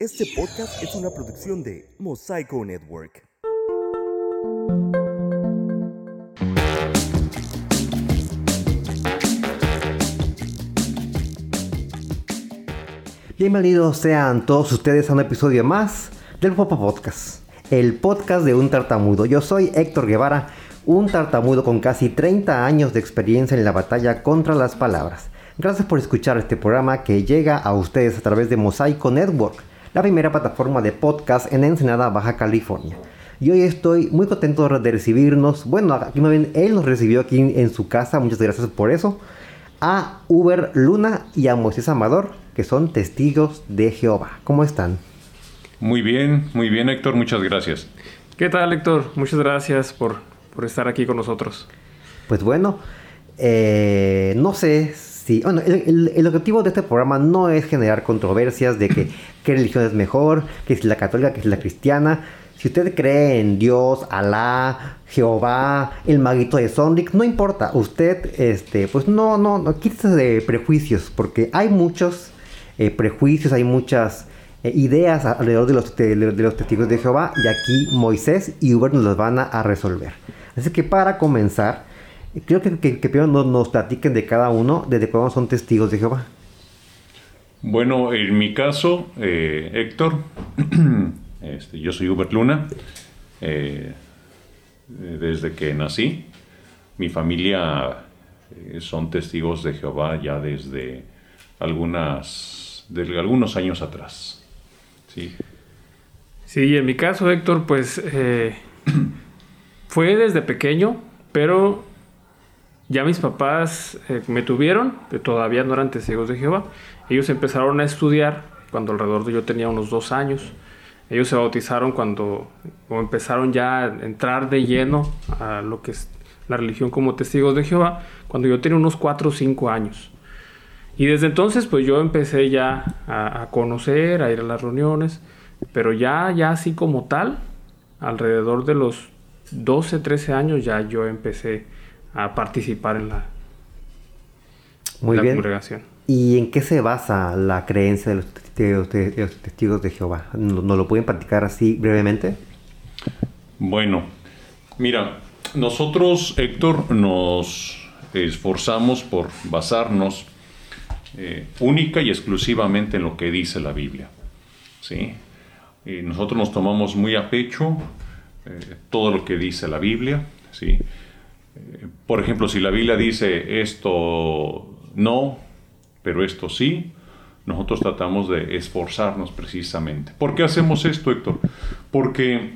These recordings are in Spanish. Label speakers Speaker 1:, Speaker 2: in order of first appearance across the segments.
Speaker 1: Este podcast es una producción de Mosaico Network.
Speaker 2: Bienvenidos sean todos ustedes a un episodio más del Popa Podcast, el podcast de un tartamudo. Yo soy Héctor Guevara, un tartamudo con casi 30 años de experiencia en la batalla contra las palabras. Gracias por escuchar este programa que llega a ustedes a través de Mosaico Network la primera plataforma de podcast en Ensenada, Baja California. Y hoy estoy muy contento de recibirnos, bueno, aquí más bien él nos recibió aquí en su casa, muchas gracias por eso, a Uber Luna y a Moisés Amador, que son testigos de Jehová. ¿Cómo están?
Speaker 3: Muy bien, muy bien Héctor, muchas gracias.
Speaker 4: ¿Qué tal Héctor? Muchas gracias por, por estar aquí con nosotros.
Speaker 2: Pues bueno, eh, no sé Sí, bueno, el, objetivo de este programa no es generar controversias de que qué religión es mejor, que es la católica, que es la cristiana. Si usted cree en Dios, Alá, Jehová, el maguito de Sonic, no importa. Usted, este, pues no, no, no quítese de prejuicios, porque hay muchos eh, prejuicios, hay muchas eh, ideas alrededor de los, de, los testigos de Jehová, y aquí Moisés y Uber nos los van a resolver. Así que para comenzar, Quiero que, primero nos, platiquen de cada uno, desde cuándo son testigos de Jehová.
Speaker 3: Bueno, en mi caso, eh, Héctor, este, yo soy Hubert Luna. Eh, desde que nací, mi familia eh, son testigos de Jehová ya desde algunas, desde algunos años atrás. Sí.
Speaker 4: Sí, en mi caso, Héctor, pues fue desde pequeño, pero ya mis papás eh, me tuvieron, que todavía no eran testigos de Jehová. Ellos empezaron a estudiar cuando alrededor de yo tenía unos dos años. Ellos se bautizaron cuando o empezaron ya a entrar de lleno a lo que es la religión como testigos de Jehová, cuando yo tenía unos cuatro o cinco años. Y desde entonces pues yo empecé ya a, a, conocer, a ir a las reuniones, pero ya, ya así como tal, alrededor de los 12, 13 años ya yo empecé a participar en la,
Speaker 2: Muy congregación. ¿Y en qué se basa la creencia de los, testigos de Jehová? ¿Nos lo pueden platicar así brevemente?
Speaker 3: Bueno, mira, nosotros, Héctor, nos esforzamos por basarnos eh, única y exclusivamente en lo que dice la Biblia. ¿sí? Y nosotros nos tomamos muy a pecho eh, todo lo que dice la Biblia. ¿sí? Por ejemplo, si la Biblia dice esto no, pero esto sí, nosotros tratamos de esforzarnos precisamente. ¿Por qué hacemos esto, Héctor? Porque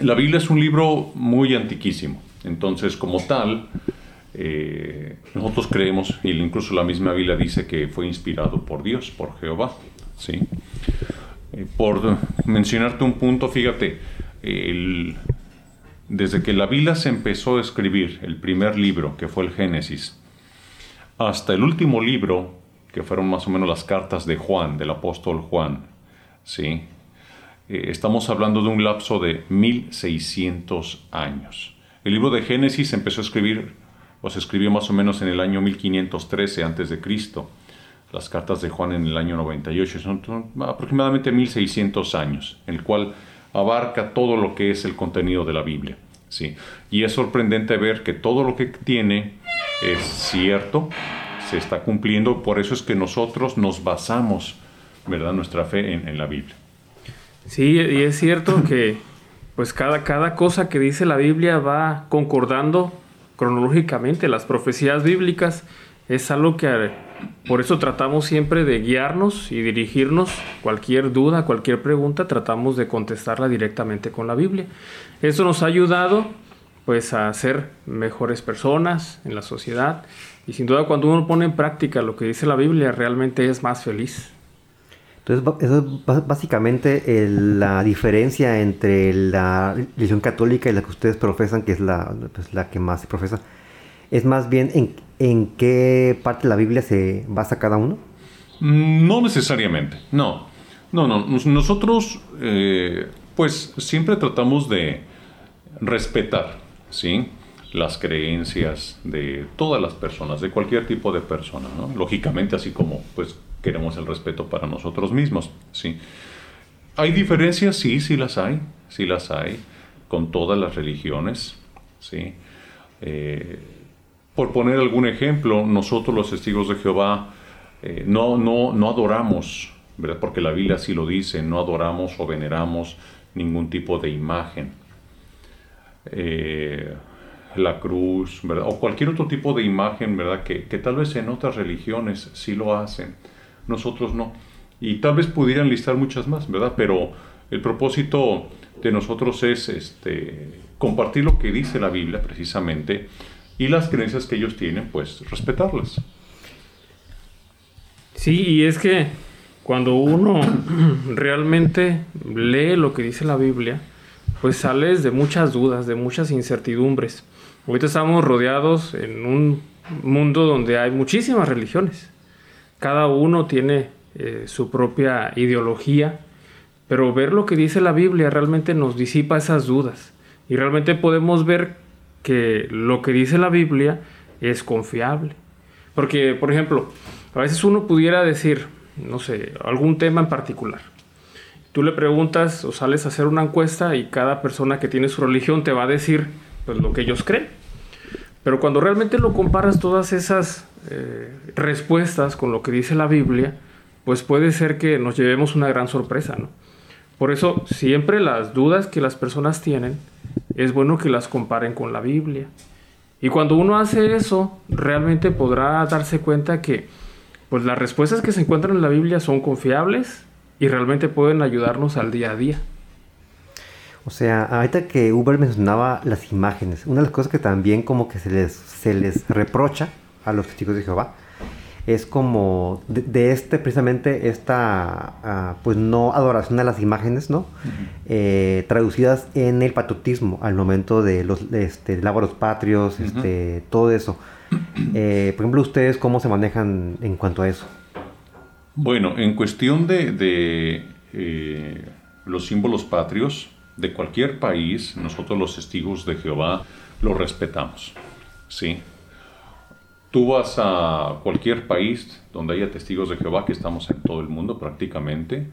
Speaker 3: la Biblia es un libro muy antiquísimo. Entonces, como tal, eh, nosotros creemos, y incluso la misma Biblia dice que fue inspirado por Dios, por Jehová. ¿sí? Eh, por mencionarte un punto, fíjate, el, desde que la Biblia se empezó a escribir, el primer libro, que fue el Génesis, hasta el último libro, que fueron más o menos las cartas de Juan, del apóstol Juan, ¿sí? Eh, estamos hablando de un lapso de 1600 años. El libro de Génesis empezó a escribir, o se escribió más o menos en el año 1513 antes de Cristo. Las cartas de Juan en el año 98 son aproximadamente 1600 años, en el cual abarca todo lo que es el contenido de la Biblia. ¿sí? Y es sorprendente ver que todo lo que tiene es cierto, se está cumpliendo, por eso es que nosotros nos basamos, ¿verdad?, nuestra fe en, la Biblia.
Speaker 4: Sí, y es cierto que pues cada, cada cosa que dice la Biblia va concordando cronológicamente, las profecías bíblicas es algo que por eso tratamos siempre de guiarnos y dirigirnos cualquier duda, cualquier pregunta, tratamos de contestarla directamente con la Biblia. Eso nos ha ayudado pues a ser mejores personas en la sociedad y sin duda cuando uno pone en práctica lo que dice la Biblia realmente es más feliz.
Speaker 2: Entonces, eso es básicamente la diferencia entre la religión católica y la que ustedes profesan, que es la, pues, la que más se profesa es más bien en, en qué parte de la Biblia se basa cada uno?
Speaker 3: Mm, no necesariamente, no. No, no. Nosotros, eh, pues, siempre tratamos de respetar, ¿sí? Las creencias de todas las personas, de cualquier tipo de persona, ¿no? Lógicamente, así como, pues, queremos el respeto para nosotros mismos, ¿sí? ¿Hay diferencias? Sí, sí las hay, sí las hay, con todas las religiones, ¿sí? Eh, por poner algún ejemplo, nosotros los testigos de Jehová eh, no, no, no adoramos, ¿verdad? porque la Biblia así lo dice, no adoramos o veneramos ningún tipo de imagen. Eh, la cruz, ¿verdad? o cualquier otro tipo de imagen, ¿verdad? Que, que tal vez en otras religiones sí lo hacen, nosotros no. Y tal vez pudieran listar muchas más, ¿verdad? Pero el propósito de nosotros es este, compartir lo que dice la Biblia precisamente y las creencias que ellos tienen, pues respetarlas.
Speaker 4: Sí, y es que cuando uno realmente lee lo que dice la Biblia, pues sales de muchas dudas, de muchas incertidumbres. Ahorita estamos rodeados en un mundo donde hay muchísimas religiones. Cada uno tiene eh, su propia ideología, pero ver lo que dice la Biblia realmente nos disipa esas dudas y realmente podemos ver que lo que dice la Biblia es confiable. Porque, por ejemplo, a veces uno pudiera decir, no sé, algún tema en particular. Tú le preguntas o sales a hacer una encuesta y cada persona que tiene su religión te va a decir pues, lo que ellos creen. Pero cuando realmente lo comparas todas esas eh, respuestas con lo que dice la Biblia, pues puede ser que nos llevemos una gran sorpresa, ¿no? Por eso, siempre las dudas que las personas tienen, es bueno que las comparen con la Biblia. Y cuando uno hace eso, realmente podrá darse cuenta que pues las respuestas que se encuentran en la Biblia son confiables y realmente pueden ayudarnos al día a día.
Speaker 2: O sea, ahorita que Uber mencionaba las imágenes, una de las cosas que también como que se les, se les reprocha a los testigos de Jehová es como de, este precisamente esta ah, pues no adoración a las imágenes no eh, traducidas en el patriotismo al momento de los este, lábaros patrios este, todo eso. Eh, por ejemplo ustedes cómo se manejan en cuanto a eso
Speaker 3: bueno en cuestión de, eh, los símbolos patrios de cualquier país nosotros los testigos de Jehová los respetamos sí Tú vas a cualquier país donde haya testigos de Jehová, que estamos en todo el mundo prácticamente,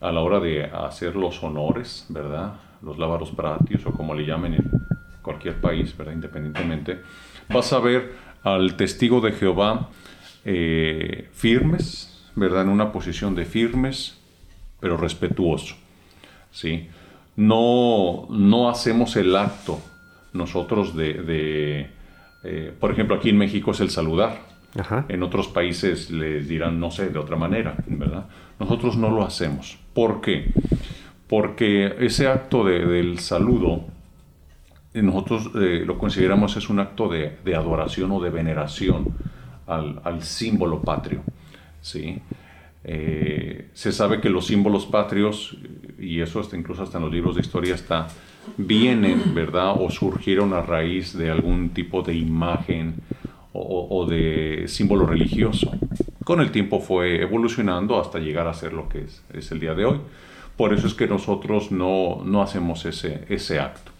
Speaker 3: a la hora de hacer los honores, ¿verdad? Los lábaros pratios o como le llamen en cualquier país, ¿verdad? Independientemente, vas a ver al testigo de Jehová eh, firmes, ¿verdad? En una posición de firmes, pero respetuoso, ¿sí? No, no hacemos el acto nosotros de eh, por ejemplo, aquí en México es el saludar. En otros países les dirán, no sé, de otra manera, ¿verdad? Nosotros no lo hacemos. ¿Por qué? Porque ese acto del saludo, eh, nosotros eh, lo consideramos es un acto de, adoración o de veneración al, símbolo patrio. ¿sí? se sabe que los símbolos patrios, y eso hasta incluso hasta en los libros de historia está, vienen, ¿verdad? O surgieron a raíz de algún tipo de imagen o, de símbolo religioso. Con el tiempo fue evolucionando hasta llegar a ser lo que es, el día de hoy. Por eso es que nosotros no, hacemos ese, ese acto.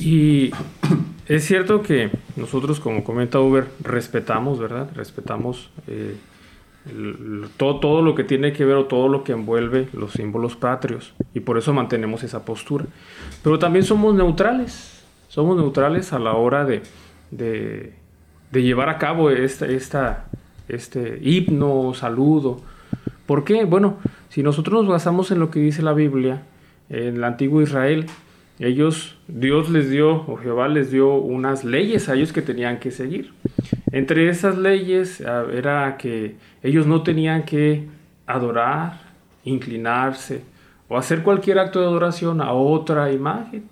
Speaker 4: Y es cierto que nosotros, como comenta Uber, respetamos, ¿verdad? Respetamos eh, todo, todo lo que tiene que ver o todo lo que envuelve los símbolos patrios y por eso mantenemos esa postura. Pero también somos neutrales, somos neutrales a la hora de, de, llevar a cabo esta, este himno, saludo. ¿Por qué? Bueno, si nosotros nos basamos en lo que dice la Biblia, en el antiguo Israel, ellos, Dios les dio, o Jehová les dio unas leyes a ellos que tenían que seguir. Entre esas leyes era que ellos no tenían que adorar, inclinarse o hacer cualquier acto de adoración a otra imagen.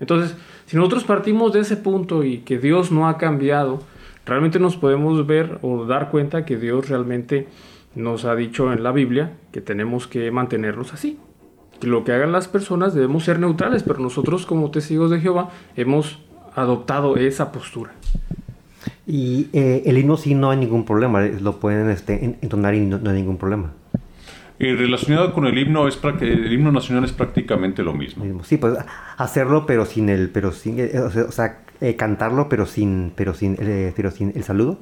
Speaker 4: Entonces, si nosotros partimos de ese punto y que Dios no ha cambiado, realmente nos podemos ver o dar cuenta que Dios realmente nos ha dicho en la Biblia que tenemos que mantenernos así. Que lo que hagan las personas debemos ser neutrales, pero nosotros como testigos de Jehová hemos adoptado esa postura.
Speaker 2: Y eh, el himno sí no hay ningún problema, lo pueden este, entonar y no, hay ningún problema.
Speaker 3: Y relacionado con el himno, es el himno nacional es prácticamente lo mismo.
Speaker 2: Sí, pues hacerlo, pero sin el, pero sin, eh, o sea, eh, cantarlo, pero sin, pero sin, pero sin el saludo.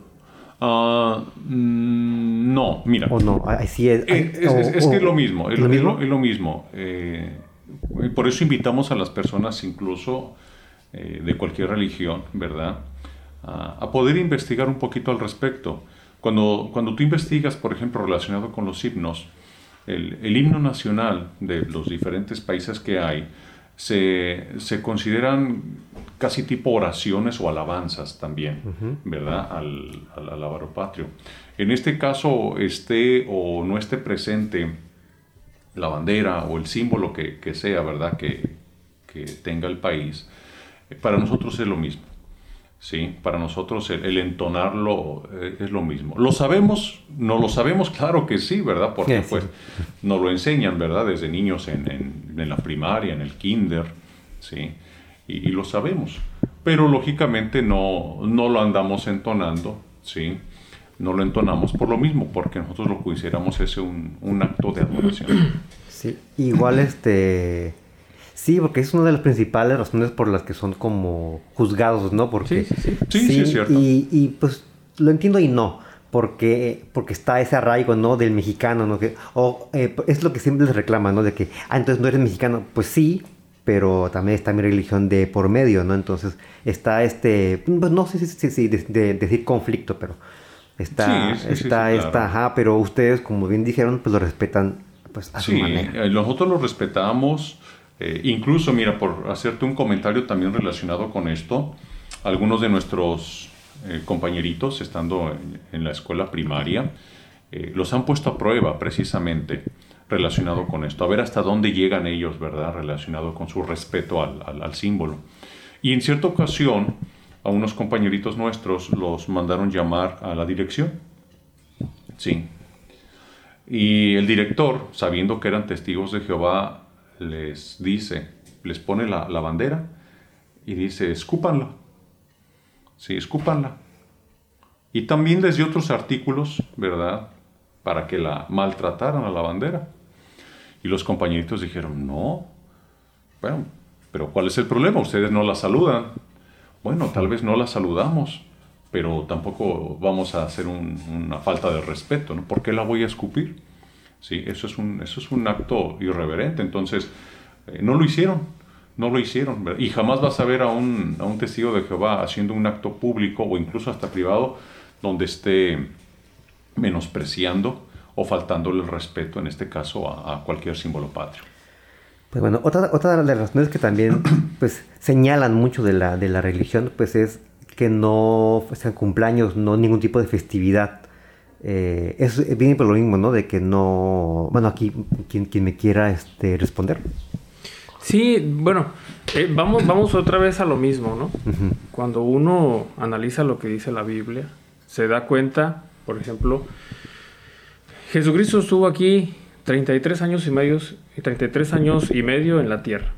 Speaker 3: Mm, no, mira.
Speaker 2: O no, así es.
Speaker 3: Eh, es,
Speaker 2: o-
Speaker 3: es- es
Speaker 2: o-
Speaker 3: que es lo mismo, es
Speaker 2: ¿lo mismo?
Speaker 3: es lo mismo. Eh, por eso invitamos a las personas, incluso eh, de cualquier religión, ¿verdad? A, a poder investigar un poquito al respecto. Cuando, cuando tú investigas, por ejemplo, relacionado con los himnos, el, el himno nacional de los diferentes países que hay se, se consideran casi tipo oraciones o alabanzas también, ¿verdad? Al, al, al patrio. En este caso, esté o no esté presente la bandera o el símbolo que, que sea, ¿verdad? Que, que tenga el país, eh, para nosotros es lo mismo. Sí, para nosotros el, el entonarlo eh, es lo mismo. ¿Lo sabemos? ¿No lo sabemos? Claro que sí, ¿verdad? Porque
Speaker 2: Sí, sí.
Speaker 3: pues nos lo enseñan, ¿verdad? Desde niños en, en- en la primaria, en el kinder, ¿sí? Y, y lo sabemos. Pero lógicamente no, no lo andamos entonando, ¿sí? No lo entonamos por lo mismo, porque nosotros lo consideramos ese un, un acto de adoración.
Speaker 2: Sí, igual este... Sí, porque es una de las principales razones por las que son como juzgados, ¿no? Porque,
Speaker 4: Sí, sí, sí.
Speaker 3: Sí, sí, es cierto.
Speaker 2: Y, y, pues lo entiendo y no, porque, porque está ese arraigo, ¿no? Del mexicano, ¿no? Que, o eh, es lo que siempre les reclaman, ¿no? De que, ah, entonces no eres mexicano. Pues sí, pero también está mi religión de por medio, ¿no? Entonces está este, pues no sé si, si- si de- de- decir conflicto, pero está,
Speaker 3: Sí, sí, sí,
Speaker 2: está,
Speaker 3: sí,
Speaker 2: está,
Speaker 3: claro.
Speaker 2: ajá, pero ustedes, como bien dijeron, pues lo respetan pues a su
Speaker 3: Sí,
Speaker 2: manera.
Speaker 3: eh, nosotros lo respetamos. Eh, incluso, mira, por hacerte un comentario también relacionado con esto, algunos de nuestros eh, compañeritos, estando en, en la escuela primaria, eh, los han puesto a prueba precisamente relacionado con esto, a ver hasta dónde llegan ellos, ¿verdad? Relacionado con su respeto al, al- al símbolo. Y en cierta ocasión, a unos compañeritos nuestros los mandaron llamar a la dirección. Sí, y el director, sabiendo que eran testigos de Jehová, les dice, les pone la, la bandera y dice, escúpanla. Sí, escúpanla. Y también les dio otros artículos, ¿verdad? Para que la maltrataran a la bandera. Y los compañeritos dijeron, no, bueno, pero ¿cuál es el problema? Ustedes no la saludan. Bueno, tal vez no la saludamos, pero tampoco vamos a hacer un- una falta de respeto, ¿no? ¿Por qué la voy a escupir? Sí, eso es un, eso es un acto irreverente. Entonces, eh, no lo hicieron, no lo hicieron. ¿verdad? Y jamás vas a ver a un, a un testigo de Jehová haciendo un acto público o incluso hasta privado donde esté menospreciando o faltándole el respeto, en este caso, a, a cualquier símbolo patrio.
Speaker 2: Pues bueno, otra, otra de las razones que también pues señalan mucho de la, de la religión pues es que no sean cumpleaños, no ningún tipo de festividad. Eh, es viene por lo mismo, ¿no? De que no... Bueno, aquí quien, quien me quiera este, responder.
Speaker 4: Sí, bueno, eh, vamos, vamos otra vez a lo mismo, ¿no? Cuando uno analiza lo que dice la Biblia, se da cuenta, por ejemplo, Jesucristo estuvo aquí 33 años y medio, 33 años y medio en la tierra.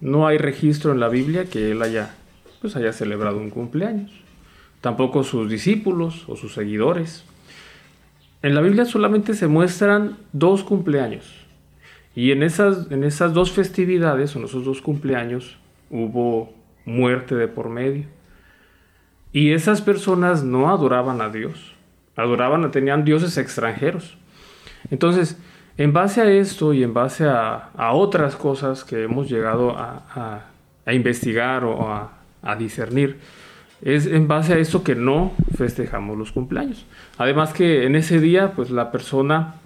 Speaker 4: No hay registro en la Biblia que él haya, pues haya celebrado un cumpleaños. Tampoco sus discípulos o sus seguidores. En la Biblia solamente se muestran dos cumpleaños. Y en esas, en esas dos festividades, en esos dos cumpleaños, hubo muerte de por medio. Y esas personas no adoraban a Dios, adoraban, tenían dioses extranjeros. Entonces, en base a esto y en base a, otras cosas que hemos llegado a, a- a investigar o a discernir, es en base a esto que no festejamos los cumpleaños. Además que en ese día, pues la persona,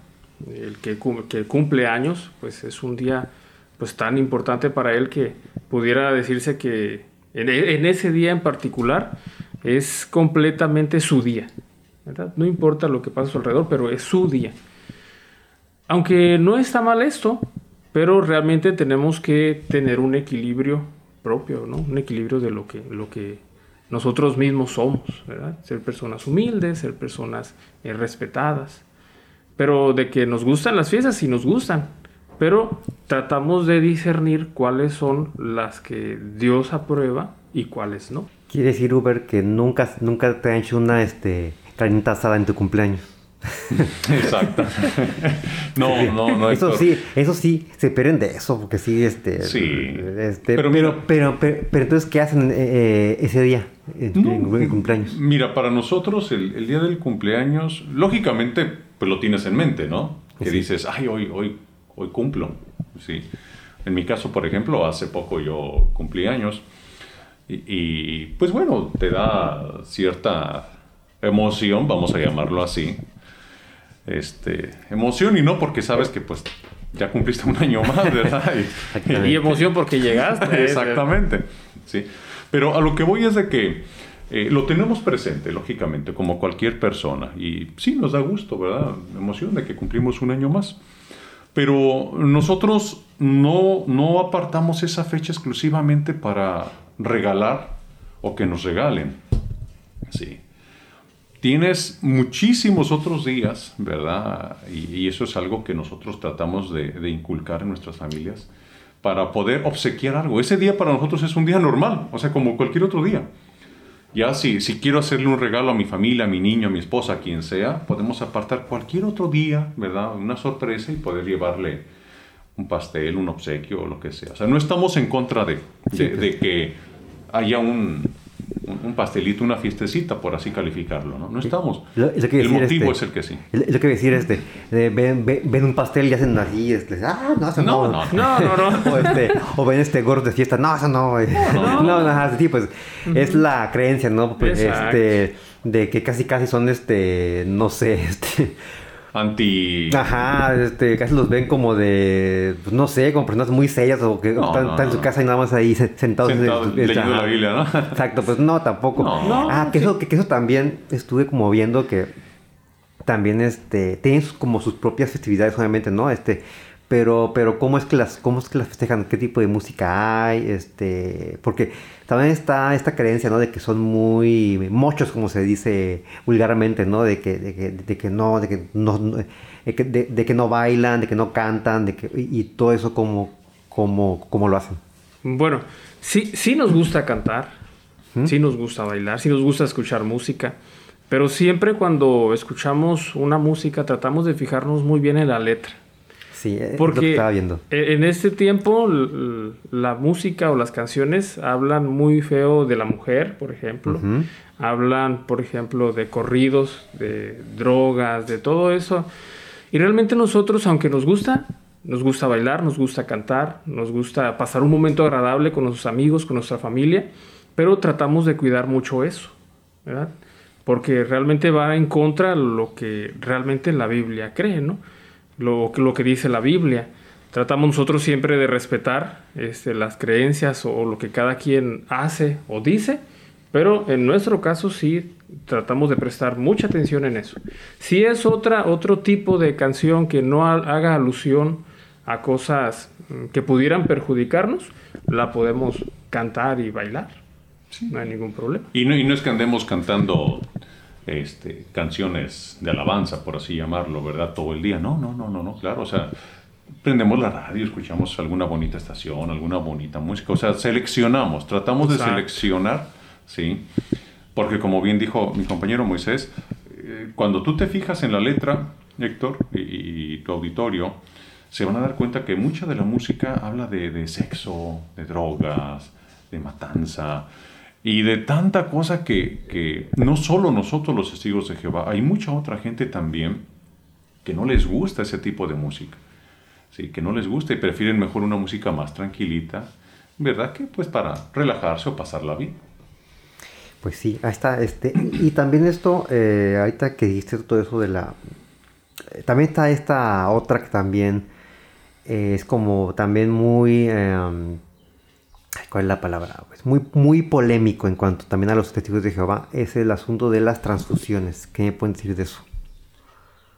Speaker 4: el que, cum- que cumple años, pues es un día pues tan importante para él que pudiera decirse que en, e- ese día en particular es completamente su día. No importa lo que pasa a su alrededor, pero es su día. Aunque no está mal esto, pero realmente tenemos que tener un equilibrio propio, ¿no? Un equilibrio de lo que, lo que nosotros mismos somos, ¿verdad? Ser personas humildes, ser personas eh, respetadas. Pero de que nos gustan las fiestas, sí nos gustan. Pero tratamos de discernir cuáles son las que Dios aprueba y cuáles no.
Speaker 2: Quiere decir, Uber, que nunca, nunca te han hecho una este, carnita asada en tu cumpleaños.
Speaker 3: Exacto. no, no, no.
Speaker 2: Eso
Speaker 3: Héctor.
Speaker 2: sí, eso sí, se pierden de eso, porque sí, este...
Speaker 3: Sí.
Speaker 2: este,
Speaker 3: Pero
Speaker 2: pero,
Speaker 3: mira-
Speaker 2: pero, pero, pero, entonces, ¿qué hacen eh, ese día? En,
Speaker 3: No,
Speaker 2: el cumpleaños.
Speaker 3: Mira, para nosotros el, el día del cumpleaños, lógicamente, pues lo tienes en mente, ¿no? Que
Speaker 2: Sí.
Speaker 3: dices, ay, hoy, hoy, hoy cumplo. Sí. En mi caso, por ejemplo, hace poco yo cumplí años. Y, y, pues bueno, te da cierta emoción, vamos a llamarlo así. Este, emoción y no porque sabes que pues ya cumpliste un año más, ¿verdad? Y-
Speaker 4: emoción porque llegaste.
Speaker 3: Exactamente. Sí. Pero a lo que voy es de que eh, lo tenemos presente, lógicamente, como cualquier persona. Y sí, nos da gusto, ¿verdad? Emoción de que cumplimos un año más. Pero nosotros no, no apartamos esa fecha exclusivamente para regalar o que nos regalen. Sí. Tienes muchísimos otros días, ¿verdad? Y, y eso es algo que nosotros tratamos de, de inculcar en nuestras familias para poder obsequiar algo. Ese día para nosotros es un día normal, o sea, como cualquier otro día. Ya si, si quiero hacerle un regalo a mi familia, a mi niño, a mi esposa, a quien sea, podemos apartar cualquier otro día, ¿verdad? Una sorpresa y poder llevarle un pastel, un obsequio o lo que sea. O sea, no estamos en contra de, de, de que haya un, un- pastelito, una fiestecita, por así calificarlo, ¿no? No estamos.
Speaker 2: Lo- lo que
Speaker 3: el
Speaker 2: decir,
Speaker 3: motivo
Speaker 2: este,
Speaker 3: es el que sí.
Speaker 2: Es lo que decir, este, de- ven, ven- ven un pastel y hacen así, este, ah, no, eso
Speaker 3: No,
Speaker 2: no.
Speaker 3: no,
Speaker 4: No, no, no.
Speaker 2: O, este, o ven este gordo de fiesta, no, eso no. eh. No, no, no, sí, pues es la creencia, ¿no? Pues,
Speaker 4: Exacto.
Speaker 2: este, de que casi, casi son, este, no sé, este,
Speaker 3: Anti...
Speaker 2: ajá, este, casi los ven como de, pues, no sé, como personas muy serias o que
Speaker 3: No,
Speaker 2: están,
Speaker 3: no,
Speaker 2: están en su casa y nada más ahí se- sentados.
Speaker 3: Sentados
Speaker 2: este,
Speaker 3: leyendo
Speaker 2: ajá.
Speaker 3: la Biblia, ¿no?
Speaker 2: Exacto, pues no, tampoco.
Speaker 3: No.
Speaker 2: ah, que, eso, que, que eso también estuve como viendo que también este tienen como sus propias festividades, obviamente, ¿no? Este, pero, pero cómo es que las, cómo es que las festejan, qué tipo de música hay, este, porque también está esta creencia, ¿no? De que son muy mochos, como se dice vulgarmente, ¿no? De que, de que, de que no, de que no, de que, de- de que no bailan, de que no cantan, de que, y, y todo eso como, como, como lo hacen.
Speaker 4: Bueno, sí, sí nos gusta cantar, sí nos gusta bailar, sí nos gusta escuchar música, pero siempre cuando escuchamos una música tratamos de fijarnos muy bien en la letra.
Speaker 2: Sí, lo que
Speaker 4: Porque
Speaker 2: estaba viendo.
Speaker 4: e- en este tiempo la música o las canciones hablan muy feo de la mujer, por ejemplo.
Speaker 2: Ujú.
Speaker 4: Hablan, por ejemplo, de corridos, de drogas, de todo eso. Y realmente nosotros, aunque nos gusta, nos gusta bailar, nos gusta cantar, nos gusta pasar un momento agradable con nuestros amigos, con nuestra familia, pero tratamos de cuidar mucho eso, ¿verdad? Porque realmente va en contra lo que realmente la Biblia cree, ¿no? Lo, lo que dice la Biblia. Tratamos nosotros siempre de respetar este, las creencias o lo que cada quien hace o dice, pero en nuestro caso sí tratamos de prestar mucha atención en eso. Si es otra, otro tipo de canción que no ha- haga alusión a cosas mm, que pudieran perjudicarnos, la podemos cantar y bailar. No hay ningún problema.
Speaker 3: Y no, y no es que andemos cantando este, canciones de alabanza, por así llamarlo, ¿verdad? Todo el día. No, no, no, no, no, claro. O sea, prendemos la radio, escuchamos alguna bonita estación, alguna bonita música. O sea, seleccionamos, tratamos de
Speaker 4: Exacto.
Speaker 3: seleccionar, ¿sí? Porque como bien dijo mi compañero Moisés, eh, cuando tú te fijas en la letra, Héctor, y, y tu auditorio, se van a dar cuenta que mucha de la música habla de, de sexo, de drogas, de matanza y de tanta cosa que, que no solo nosotros los testigos de Jehová, hay mucha otra gente también que no les gusta ese tipo de música. Sí, que no les gusta y prefieren mejor una música más tranquilita, ¿verdad? Que pues para relajarse o pasarla bien.
Speaker 2: Pues sí, ahí está, este, y también esto, eh, ahorita que dijiste todo eso de la, eh, también está esta otra que también eh, es como también muy, em, ¿cuál es la palabra? Pues muy, muy polémico en cuanto también a los testigos de Jehová, es el asunto de las transfusiones. ¿Qué me pueden decir de eso?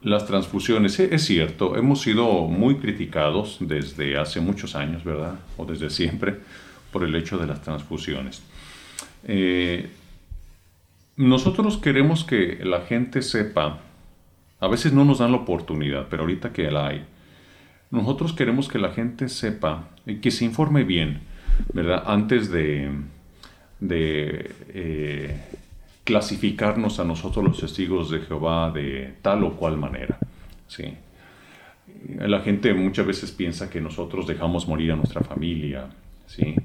Speaker 3: Las transfusiones, eh, es cierto, hemos sido muy criticados desde hace muchos años, ¿verdad? O desde siempre, por el hecho de las transfusiones. Eh, nosotros queremos que la gente sepa, a veces no nos dan la oportunidad, pero ahorita que la hay, nosotros queremos que la gente sepa que se informe bien, ¿verdad? Antes de, eh, clasificarnos a nosotros los testigos de Jehová de tal o cual manera. ¿sí? La gente muchas veces piensa que nosotros dejamos morir a nuestra familia, ¿sí?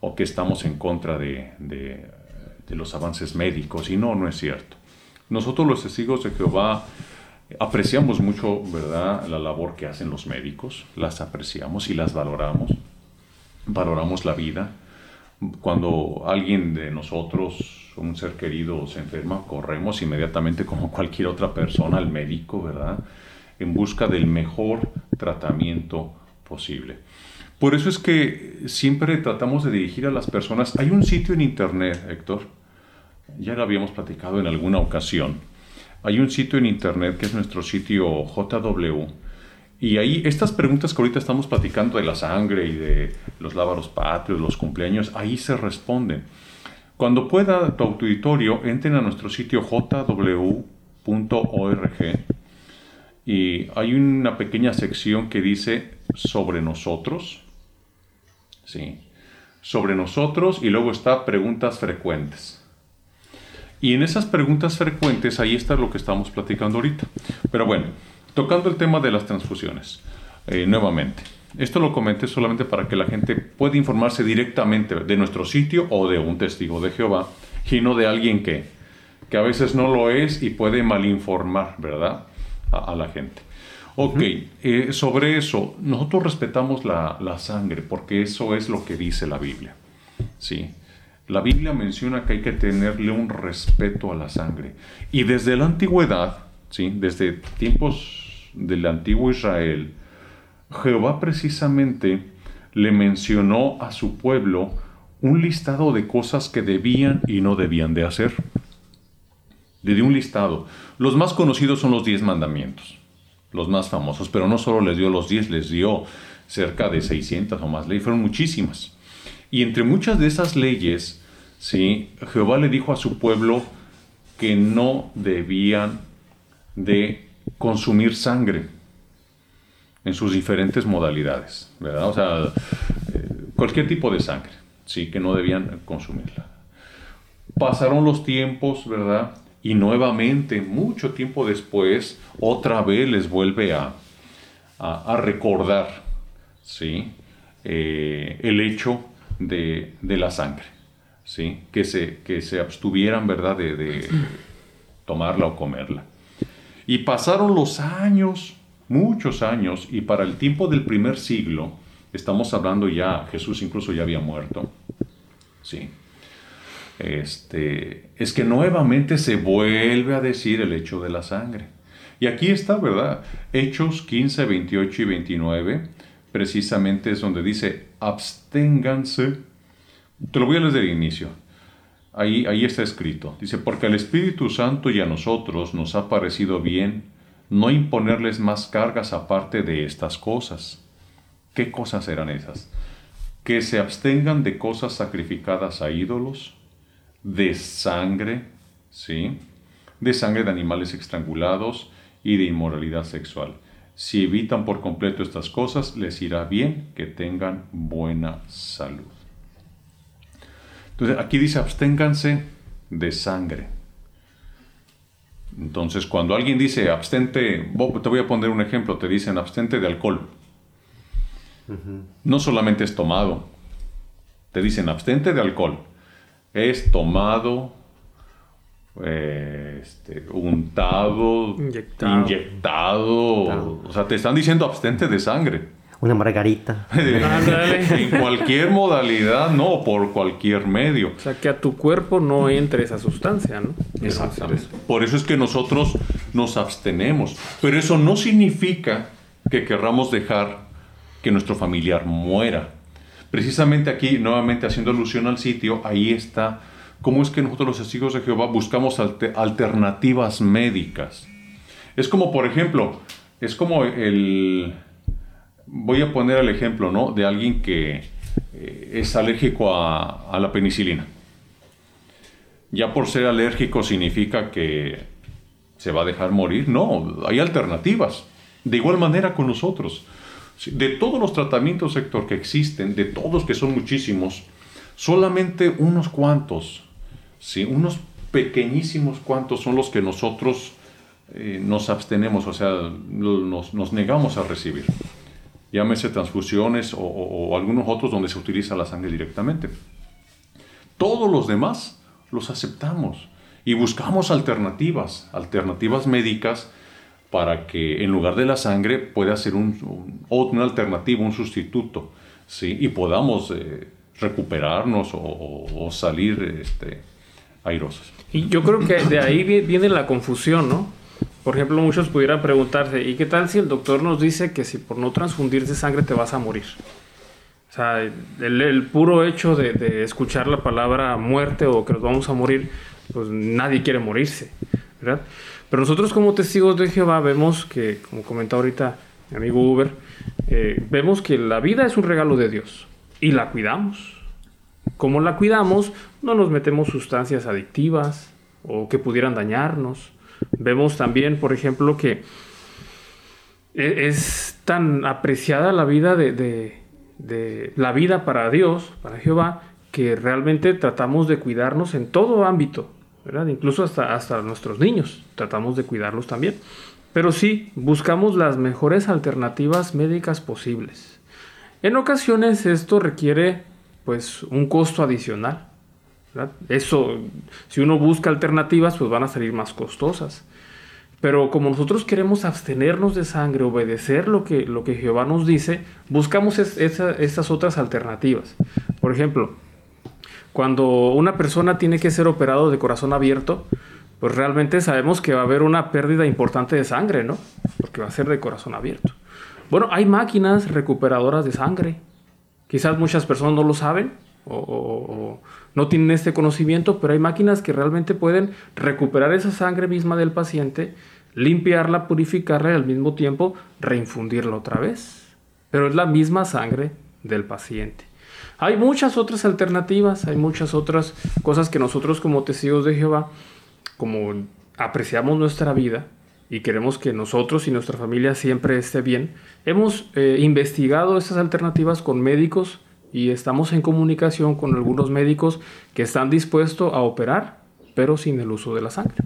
Speaker 3: o que estamos en contra de, de los avances médicos, y no, no es cierto. Nosotros los testigos de Jehová apreciamos mucho, ¿verdad?, la labor que hacen los médicos, las apreciamos y las valoramos, valoramos la vida. Cuando alguien de nosotros, un ser querido, se enferma, corremos inmediatamente como cualquier otra persona al médico, ¿verdad?, en busca del mejor tratamiento posible. Por eso es que siempre tratamos de dirigir a las personas. Hay un sitio en internet, Héctor, ya lo habíamos platicado en alguna ocasión. Hay un sitio en internet que es nuestro sitio JW. Y ahí estas preguntas que ahorita estamos platicando de la sangre y de los lábaros patrios, los cumpleaños, ahí se responden. Cuando pueda tu auditorio, entren a nuestro sitio jw.org y hay una pequeña sección que dice sobre nosotros. Sí. Sobre nosotros y luego está preguntas frecuentes. Y en esas preguntas frecuentes ahí está lo que estamos platicando ahorita. Pero bueno, tocando el tema de las transfusiones, eh, nuevamente. Esto lo comenté solamente para que la gente pueda informarse directamente de nuestro sitio o de un testigo de Jehová y no de alguien que, que a veces no lo es y puede malinformar, ¿verdad? a, la gente. Ok, eh, sobre eso, nosotros respetamos la, la, sangre porque eso es lo que dice la Biblia. ¿sí? La Biblia menciona que hay que tenerle un respeto a la sangre. Y desde la antigüedad, ¿sí? desde tiempos del antiguo Israel, Jehová precisamente le mencionó a su pueblo un listado de cosas que debían y no debían de hacer. Le dio un listado. Los más conocidos son los diez mandamientos, los más famosos, pero no solo les dio los diez, les dio cerca de 600 o más leyes, fueron muchísimas. Y entre muchas de esas leyes, ¿sí? Jehová le dijo a su pueblo que no debían de consumir sangre en sus diferentes modalidades, ¿verdad? O sea, eh, cualquier tipo de sangre, sí, que no debían consumirla. Pasaron los tiempos, ¿verdad? y nuevamente, mucho tiempo después, otra vez les vuelve a, a, recordar ¿sí? Eh, el hecho de, de, la sangre, ¿sí? que, se, que se abstuvieran ¿verdad? De, de tomarla o comerla. Y pasaron los años, muchos años, y para el tiempo del primer siglo, estamos hablando ya, Jesús incluso ya había muerto, ¿sí? este, es que nuevamente se vuelve a decir el hecho de la sangre. Y aquí está, ¿verdad? Hechos 15, 28 y 29, precisamente es donde dice, absténganse. Te lo voy a leer desde el inicio. Ahí, ahí está escrito. Dice, porque al Espíritu Santo y a nosotros nos ha parecido bien no imponerles más cargas aparte de estas cosas. ¿Qué cosas eran esas? Que se abstengan de cosas sacrificadas a ídolos de sangre, ¿sí? De sangre de animales estrangulados y de inmoralidad sexual. Si evitan por completo estas cosas, les irá bien que tengan buena salud. Entonces, aquí dice, absténganse de sangre. Entonces, cuando alguien dice abstente, te voy a poner un ejemplo, te dicen abstente de alcohol. No solamente es tomado, te dicen abstente de alcohol es tomado, eh, este, untado, inyectado. O sea, te están diciendo abstente de sangre.
Speaker 2: Una margarita.
Speaker 3: en cualquier modalidad, no, por cualquier medio.
Speaker 4: O sea, que a tu cuerpo no entre esa sustancia, ¿no?
Speaker 3: Exactamente. Por eso es que nosotros nos abstenemos. Pero eso no significa que querramos dejar que nuestro familiar muera. Precisamente aquí, nuevamente haciendo alusión al sitio, ahí está cómo es que nosotros los testigos de Jehová buscamos alternativas médicas. Es como, por ejemplo, es como el... Voy a poner el ejemplo, ¿no? De alguien que eh, es alérgico a, a la penicilina. Ya por ser alérgico significa que se va a dejar morir. No, hay alternativas. De igual manera con nosotros. De todos los tratamientos, sector que existen, de todos que son muchísimos, solamente unos cuantos, ¿sí? unos pequeñísimos cuantos son los que nosotros eh, nos abstenemos, o sea, nos, nos, negamos a recibir. Llámese transfusiones o, algunos otros donde se utiliza la sangre directamente. Todos los demás los aceptamos y buscamos alternativas, alternativas médicas para que en lugar de la sangre pueda ser un, una alternativa, un sustituto, ¿sí? y podamos eh, recuperarnos o, o salir este, airosos.
Speaker 4: Y yo creo que de ahí viene la confusión, ¿no? Por ejemplo, muchos pudieran preguntarse, ¿y qué tal si el doctor nos dice que si por no transfundirse sangre te vas a morir? O sea, el, puro hecho de, escuchar la palabra muerte o que nos vamos a morir, pues nadie quiere morirse, ¿verdad? Pero nosotros como testigos de Jehová vemos que, como comentó ahorita mi amigo Uber, eh, vemos que la vida es un regalo de Dios y la cuidamos. Como la cuidamos, no nos metemos sustancias adictivas o que pudieran dañarnos. Vemos también, por ejemplo, que e, es tan apreciada la vida de, de, la vida para Dios, para Jehová, que realmente tratamos de cuidarnos en todo ámbito, ¿verdad? Incluso hasta, hasta nuestros niños, tratamos de cuidarlos también. Pero sí, buscamos las mejores alternativas médicas posibles. En ocasiones esto requiere pues un costo adicional. ¿Verdad? Eso, si uno busca alternativas, pues van a salir más costosas. Pero como nosotros queremos abstenernos de sangre, obedecer lo que, lo que Jehová nos dice, buscamos es, esa, estas otras alternativas. Por ejemplo, cuando una persona tiene que ser operado de corazón abierto, pues realmente sabemos que va a haber una pérdida importante de sangre, ¿no? Porque va a ser de corazón abierto. Bueno, hay máquinas recuperadoras de sangre. Quizás muchas personas no lo saben o, o, no tienen este conocimiento, pero hay máquinas que realmente pueden recuperar esa sangre misma del paciente, limpiarla, purificarla y al mismo tiempo reinfundirla otra vez. Pero es la misma sangre del paciente. Hay muchas otras alternativas, hay muchas otras cosas que nosotros como testigos de Jehová, como apreciamos nuestra vida y queremos que nosotros y nuestra familia siempre esté bien, hemos eh, investigado estas alternativas con médicos y estamos en comunicación con algunos médicos que están dispuestos a operar, pero sin el uso de la sangre.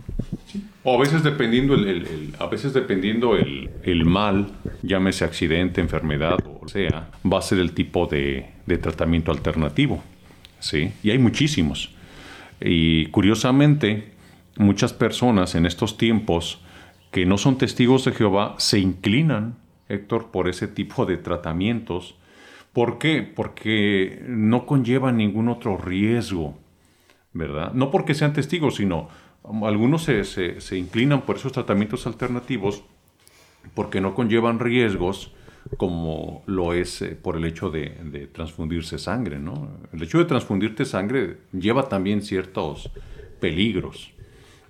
Speaker 3: O a veces dependiendo el, el, el a veces dependiendo el, el, mal, llámese accidente, enfermedad o sea, va a ser el tipo de, de tratamiento alternativo. ¿sí? Y hay muchísimos. Y curiosamente, muchas personas en estos tiempos que no son testigos de Jehová se inclinan, Héctor, por ese tipo de tratamientos. ¿Por qué? Porque no conllevan ningún otro riesgo, ¿verdad? No porque sean testigos, sino algunos se, se, inclinan por esos tratamientos alternativos porque no conllevan riesgos como lo es eh, por el hecho de, transfundirse sangre. ¿no? El hecho de transfundirte sangre lleva también ciertos peligros,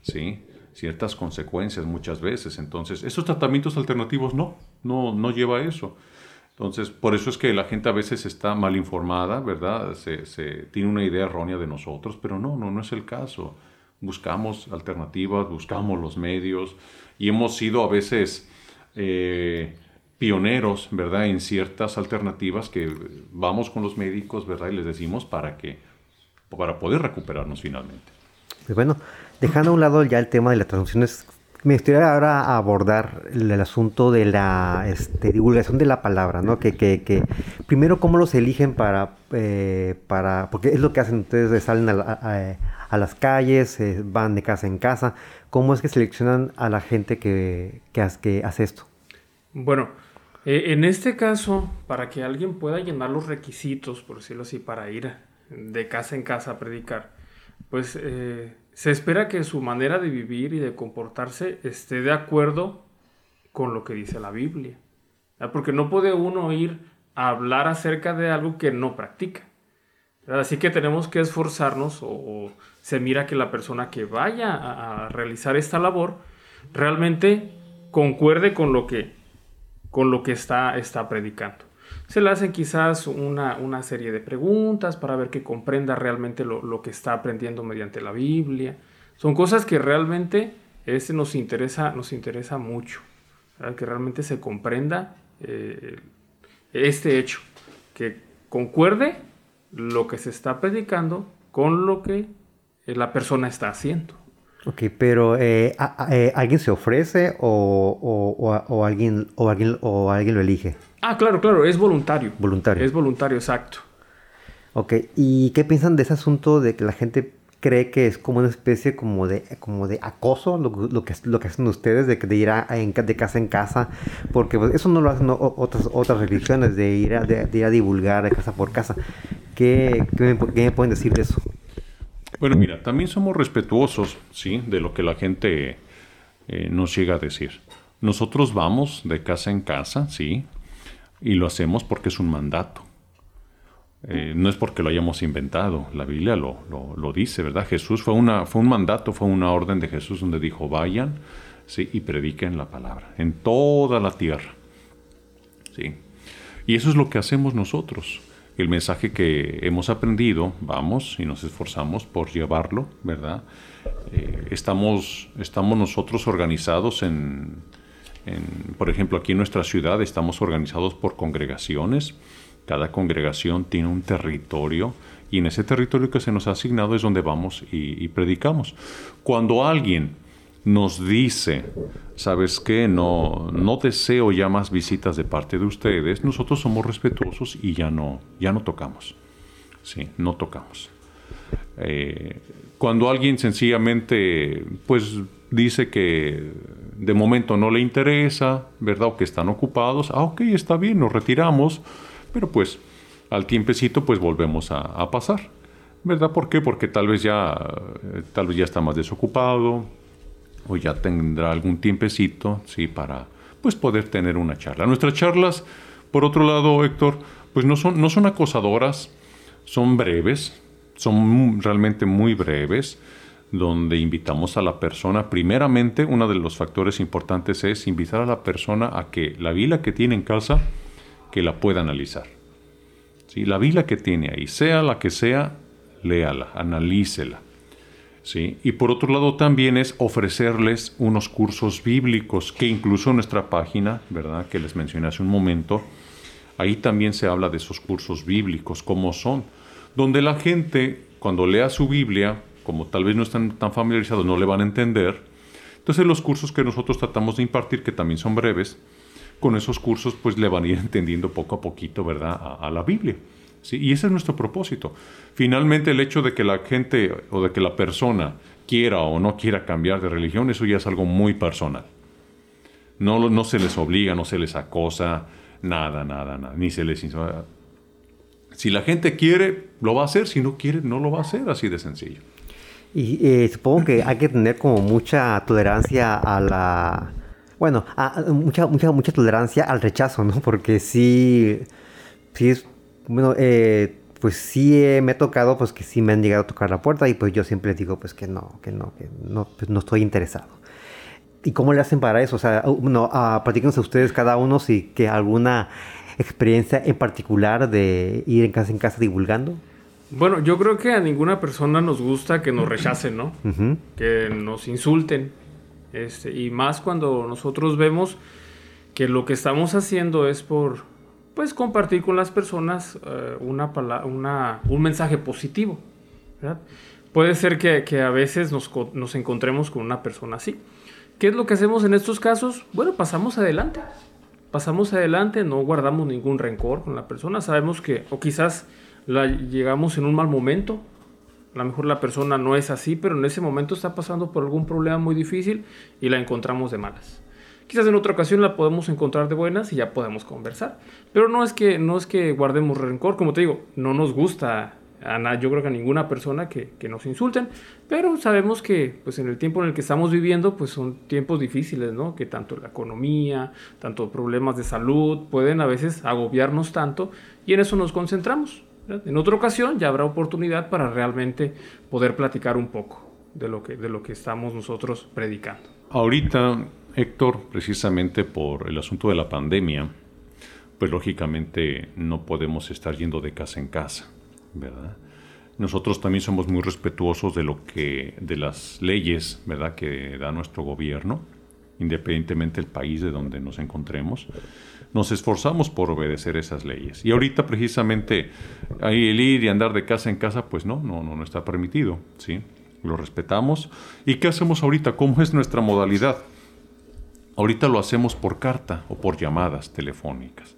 Speaker 3: ¿sí? ciertas consecuencias muchas veces. Entonces, esos tratamientos alternativos no, no, no lleva eso. Entonces, por eso es que la gente a veces está mal informada, ¿verdad? Se, se tiene una idea errónea de nosotros, pero no, no, no es el caso buscamos alternativas, buscamos los medios y hemos sido a veces eh, pioneros, ¿verdad?, en ciertas alternativas que vamos con los médicos, ¿verdad?, y les decimos para que, para poder recuperarnos finalmente.
Speaker 2: Pues bueno, dejando a un lado ya el tema de las transfusiones, me gustaría ahora abordar el, asunto de la este, divulgación de la palabra, ¿no? Que, que, que primero cómo los eligen para, eh, para, porque es lo que hacen ustedes, salen a, a, las calles, eh, van de casa en casa. ¿Cómo es que seleccionan a la gente que, que, hace esto?
Speaker 4: Bueno, eh, en este caso, para que alguien pueda llenar los requisitos, por decirlo así, para ir de casa en casa a predicar, pues eh, se espera que su manera de vivir y de comportarse esté de acuerdo con lo que dice la Biblia. Porque no puede uno ir a hablar acerca de algo que no practica. Así que tenemos que esforzarnos o, se mira que la persona que vaya a, a, realizar esta labor realmente concuerde con lo que, con lo que está, está predicando. Se le hacen quizás una, una, serie de preguntas para ver que comprenda realmente lo, lo, que está aprendiendo mediante la Biblia. Son cosas que realmente este nos, interesa, nos interesa mucho, ¿verdad? que realmente se comprenda eh, este hecho, que concuerde lo que se está predicando con lo que la persona está haciendo.
Speaker 2: Ok, pero eh, eh, ¿alguien se ofrece o- o alguien, o, alguien, o alguien lo elige?
Speaker 4: Ah, claro, claro, es voluntario.
Speaker 2: Voluntario.
Speaker 4: Es voluntario, exacto.
Speaker 2: Ok, ¿y qué piensan de ese asunto de que la gente cree que es como una especie como de, como de acoso lo, que- lo que, lo que hacen ustedes, de, ir a- en ca- de casa en casa? Porque pues, eso no lo hacen o- otras, otras religiones, de ir, a, de, de ir a divulgar de casa por casa. ¿Qué, qué me, qué me pueden decir de eso?
Speaker 3: Bueno, mira, también somos respetuosos, ¿sí? De lo que la gente eh, nos llega a decir. Nosotros vamos de casa en casa, ¿sí? Y lo hacemos porque es un mandato. Eh, no es porque lo hayamos inventado, la Biblia lo, lo- dice, ¿verdad? Jesús fue, una, fue un mandato, fue una orden de Jesús donde dijo, vayan ¿sí? y prediquen la palabra en toda la tierra. ¿sí? Y eso es lo que hacemos nosotros. El mensaje que hemos aprendido, vamos y nos esforzamos por llevarlo, ¿verdad? Eh, estamos, estamos nosotros organizados en, en, por ejemplo, aquí en nuestra ciudad estamos organizados por congregaciones. Cada congregación tiene un territorio y en ese territorio que se nos ha asignado es donde vamos y, y predicamos. Cuando alguien nos dice, ¿sabes qué? No, no deseo ya más visitas de parte de ustedes, nosotros somos respetuosos y ya no, ya no tocamos. Sí, no tocamos. Eh, cuando alguien sencillamente, pues, dice que de momento no le interesa, ¿verdad? O que están ocupados, ah, ok, está bien, nos retiramos, pero pues al tiempecito, pues volvemos a, a pasar, ¿verdad? ¿Por qué? Porque tal vez ya, eh, tal vez ya está más desocupado, o ya tendrá algún tiempecito, sí, para pues poder tener una charla. Nuestras charlas, por otro lado, Héctor, pues no son, no son acosadoras, son breves, son realmente muy breves, donde invitamos a la persona, primeramente, uno de los factores importantes es invitar a la persona a que la Biblia que tiene en casa, que la pueda analizar. ¿Sí? La Biblia que tiene ahí, sea la que sea, léala, analícela. ¿sí? Y por otro lado también es ofrecerles unos cursos bíblicos, que incluso nuestra página, ¿verdad? Que les mencioné hace un momento, ahí también se habla de esos cursos bíblicos, cómo son, donde la gente, cuando lea su Biblia, como tal vez no están tan familiarizados, no le van a entender. Entonces los cursos que nosotros tratamos de impartir, que también son breves, con esos cursos pues le van a ir entendiendo poco a poquito, ¿verdad?, a, la Biblia. ¿sí? Y ese es nuestro propósito. Finalmente el hecho de que la gente o de que la persona quiera o no quiera cambiar de religión, eso ya es algo muy personal. No, no se les obliga, no se les acosa, nada, nada, nada, ni se les... Si la gente quiere, lo va a hacer, si no quiere, no lo va a hacer, así de sencillo.
Speaker 2: Y eh, supongo que hay que tener como mucha tolerancia a la... Bueno, a- mucha, mucha, mucha tolerancia al rechazo, ¿no? Porque sí, sí es... Bueno, eh, pues sí me ha tocado, pues que sí me han llegado a tocar la puerta y pues yo siempre digo, pues que no, que no, que no, pues no estoy interesado. ¿Y cómo le hacen para eso? O sea, uh, no, a platíquenos a ustedes cada uno si que alguna experiencia en particular de ir en casa en casa divulgando.
Speaker 4: Bueno, yo creo que a ninguna persona nos gusta que nos rechacen, ¿no? Que nos insulten. Este, y más cuando nosotros vemos que lo que estamos haciendo es por pues compartir con las personas eh, una, una un mensaje positivo. ¿verdad? Puede ser que, que a veces nos, nos encontremos con una persona así. ¿Qué es lo que hacemos en estos casos? Bueno, pasamos adelante. Pasamos adelante, no guardamos ningún rencor con la persona. Sabemos que, o quizás la llegamos en un mal momento, a lo mejor la persona no es así, pero en ese momento está pasando por algún problema muy difícil y la encontramos de malas. Quizás en otra ocasión la podemos encontrar de buenas y ya podemos conversar. Pero no es que, no es que guardemos rencor, como te digo, no nos gusta a yo creo que a ninguna persona que, que nos insulten, pero sabemos que pues en el tiempo en el que estamos viviendo pues son tiempos difíciles, ¿no? Que tanto la economía, tanto problemas de salud pueden a veces agobiarnos tanto y en eso nos concentramos. En otra ocasión ya habrá oportunidad para realmente poder platicar un poco de lo que, de lo que estamos nosotros predicando.
Speaker 3: Ahorita, Héctor, precisamente por el asunto de la pandemia, pues lógicamente no podemos estar yendo de casa en casa, ¿verdad? Nosotros también somos muy respetuosos de lo que, de las leyes, ¿verdad? Que da nuestro gobierno, independientemente del país de donde nos encontremos. Nos esforzamos por obedecer esas leyes. Y ahorita precisamente ahí el ir y andar de casa en casa, pues no, no, no, no está permitido, ¿sí? lo respetamos. ¿Y qué hacemos ahorita? ¿Cómo es nuestra modalidad? Ahorita lo hacemos por carta o por llamadas telefónicas.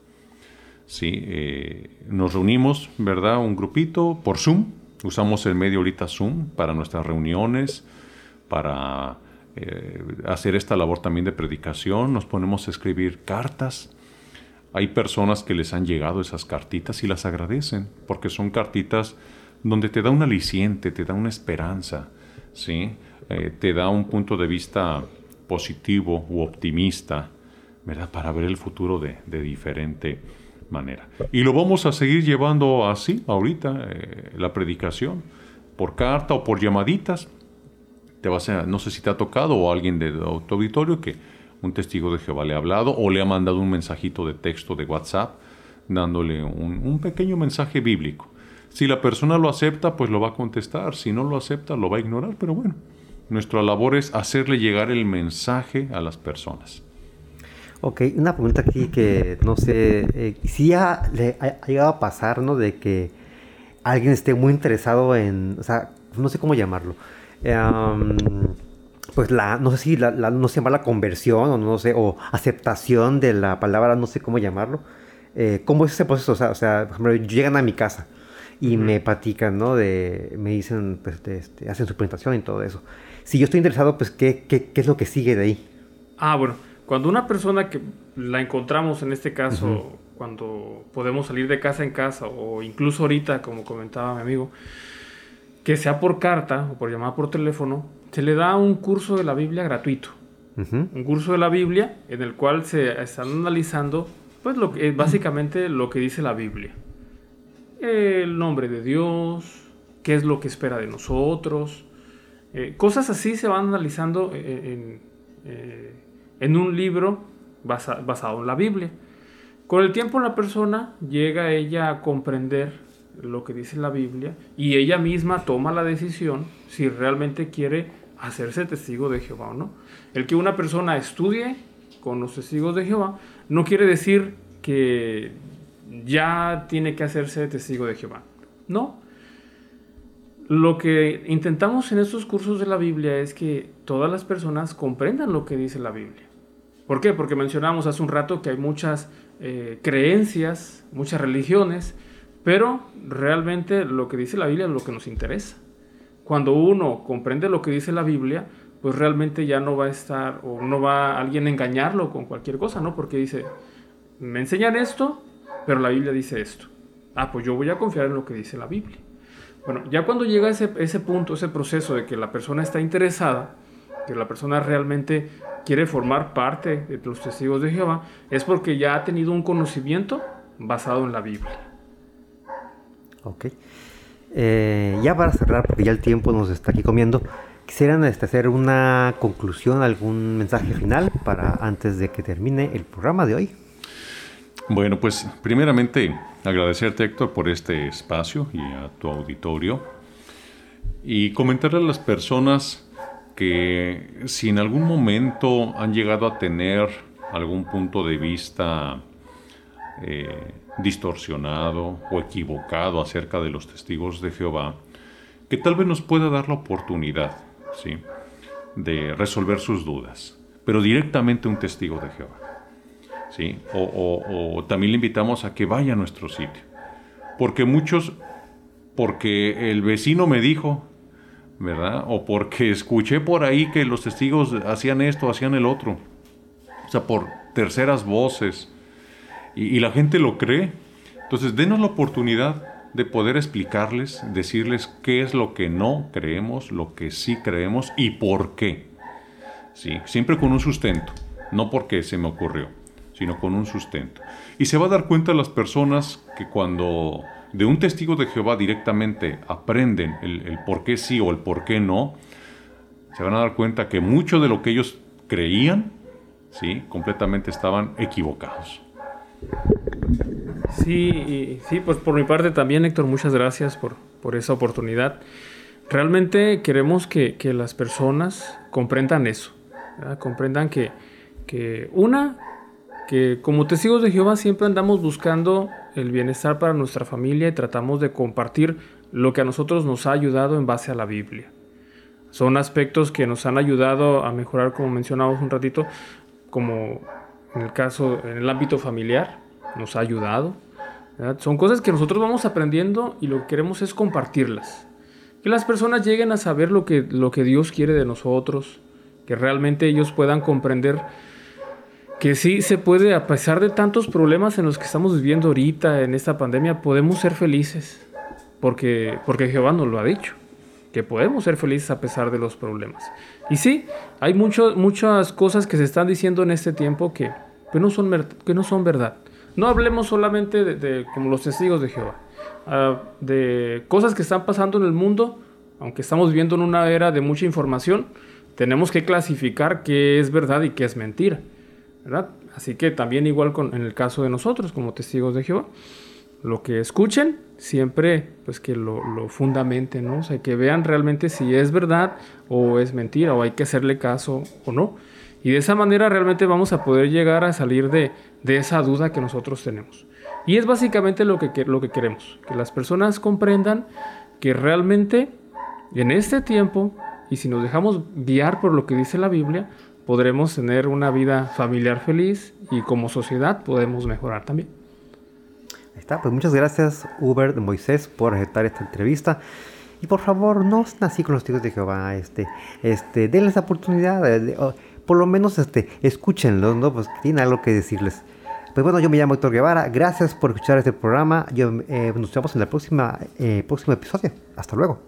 Speaker 3: ¿Sí? Eh, nos reunimos, ¿verdad? Un grupito por Zoom. Usamos el medio ahorita Zoom para nuestras reuniones, para eh, hacer esta labor también de predicación. Nos ponemos a escribir cartas. Hay personas que les han llegado esas cartitas y las agradecen, porque son cartitas donde te da un aliciente, te da una esperanza, ¿sí? Eh, te da un punto de vista positivo u optimista, ¿verdad? Para ver el futuro de, diferente manera. Y lo vamos a seguir llevando así ahorita, eh, la predicación, por carta o por llamaditas. Te vas a, no sé si te ha tocado o alguien de tu auditorio que un testigo de Jehová le ha hablado o le ha mandado un mensajito de texto de WhatsApp dándole un pequeño mensaje bíblico. Si la persona lo acepta, pues lo va a contestar. Si no lo acepta, lo va a ignorar. Pero bueno, nuestra labor es hacerle llegar el mensaje a las personas.
Speaker 2: Ok, una pregunta aquí que no sé, eh, si ha, le ha, llegado a pasar, ¿no? De que alguien esté muy interesado en, o sea, no sé cómo llamarlo. Em, pues la, no sé si la, no se llama la conversión o no sé, o aceptación de la palabra, no sé cómo llamarlo. Eh, ¿Cómo es ese proceso? O sea, o sea, por ejemplo, llegan a mi casa y me platican, ¿no? De, me dicen, pues, este, hacen su presentación y todo eso. Si yo estoy interesado, pues, ¿qué, qué, qué es lo que sigue de ahí?
Speaker 4: Ah, bueno, cuando una persona que la encontramos, en este caso, cuando podemos salir de casa en casa, o incluso ahorita, como comentaba mi amigo, que sea por carta o por llamada por teléfono, se le da un curso de la Biblia gratuito. Un curso de la Biblia en el cual se están analizando, pues, lo que, básicamente lo que dice la Biblia el nombre de Dios, qué es lo que espera de nosotros. Eh, cosas así se van analizando en, eh, un libro basado en la Biblia. Con el tiempo la persona llega ella a comprender lo que dice la Biblia y ella misma toma la decisión si realmente quiere hacerse testigo de Jehová o no. El que una persona estudie con los testigos de Jehová no quiere decir que ya tiene que hacerse testigo de Jehová. No. Lo que intentamos en estos cursos de la Biblia es que todas las personas comprendan lo que dice la Biblia. ¿Por qué? Porque mencionamos hace un rato que hay muchas eh, creencias, muchas religiones, pero realmente lo que dice la Biblia es lo que nos interesa. Cuando uno comprende lo que dice la Biblia, pues realmente ya no va a estar o no va alguien a engañarlo con cualquier cosa, ¿no? Porque dice, me enseñan esto, pero la Biblia dice esto. Ah, pues yo voy a confiar en lo que dice la Biblia. Bueno, ya cuando llega ese punto, ese proceso de que la persona está interesada, que la persona realmente quiere formar parte de los testigos de Jehová, es porque ya ha tenido un conocimiento basado en la Biblia.
Speaker 2: Ok. Eh, ya para cerrar, porque ya el tiempo nos está aquí comiendo, quisieran este, hacer una conclusión, algún mensaje final para antes de que termine el programa de hoy.
Speaker 3: Bueno, pues primeramente agradecerte Héctor por este espacio y a tu auditorio y comentarle a las personas que si en algún momento han llegado a tener algún punto de vista eh, distorsionado o equivocado acerca de los testigos de Jehová, que tal vez nos pueda dar la oportunidad ¿sí? de resolver sus dudas, pero directamente un testigo de Jehová. ¿sí? O, también le invitamos a que vaya a nuestro sitio. Porque muchos, porque el vecino me dijo, ¿verdad? O porque escuché por ahí que los testigos hacían esto, hacían el otro. O sea, por terceras voces. Y, la gente lo cree. Entonces, denos la oportunidad de poder explicarles, decirles qué es lo que no creemos, lo que sí creemos y por qué. ¿Sí? Siempre con un sustento, no porque se me ocurrió sino con un sustento. Y se va a dar cuenta las personas que cuando de un testigo de Jehová directamente aprenden el, por qué sí o el por qué no, se van a dar cuenta que mucho de lo que ellos creían, ¿sí? completamente estaban equivocados.
Speaker 4: Sí, sí, pues por mi parte también, Héctor, muchas gracias por, por esa oportunidad. Realmente queremos que, que las personas comprendan eso, comprendan que, que una, que como testigos de Jehová siempre andamos buscando el bienestar para nuestra familia y tratamos de compartir lo que a nosotros nos ha ayudado en base a la Biblia. Son aspectos que nos han ayudado a mejorar, como mencionamos un ratito, como en el caso, en el ámbito familiar, nos ha ayudado. Son cosas que nosotros vamos aprendiendo y lo que queremos es compartirlas. Que las personas lleguen a saber lo que, lo que Dios quiere de nosotros, que realmente ellos puedan comprender que sí se puede, a pesar de tantos problemas en los que estamos viviendo ahorita en esta pandemia, podemos ser felices, porque, porque Jehová nos lo ha dicho, que podemos ser felices a pesar de los problemas. Y sí, hay mucho, muchas cosas que se están diciendo en este tiempo que, que, no, son, que no son verdad. No hablemos solamente de, como los testigos de Jehová, ah, de cosas que están pasando en el mundo, aunque estamos viviendo en una era de mucha información, tenemos que clasificar qué es verdad y qué es mentira. ¿verdad? Así que también igual con, en el caso de nosotros como testigos de Jehová, lo que escuchen siempre pues que lo, lo fundamenten, ¿no? O que vean realmente si es verdad o es mentira o hay que hacerle caso o no. Y de esa manera realmente vamos a poder llegar a salir de, de esa duda que nosotros tenemos. Y es básicamente lo que, lo que queremos, que las personas comprendan que realmente en este tiempo, y si nos dejamos guiar por lo que dice la Biblia, podremos tener una vida familiar feliz y como sociedad podemos mejorar también.
Speaker 2: Está, pues muchas gracias Uber de Moisés por aceptar esta entrevista. Y por favor, no así con los tíos de Jehová, este, este, denles la oportunidad, por lo menos este, escúchenlos, ¿no? Pues tienen algo que decirles. Pues bueno, yo me llamo Héctor Guevara, gracias por escuchar este programa, eh, nos vemos en el eh, próximo episodio. Hasta luego.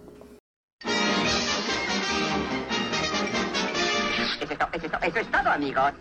Speaker 5: Eso es todo, amigos.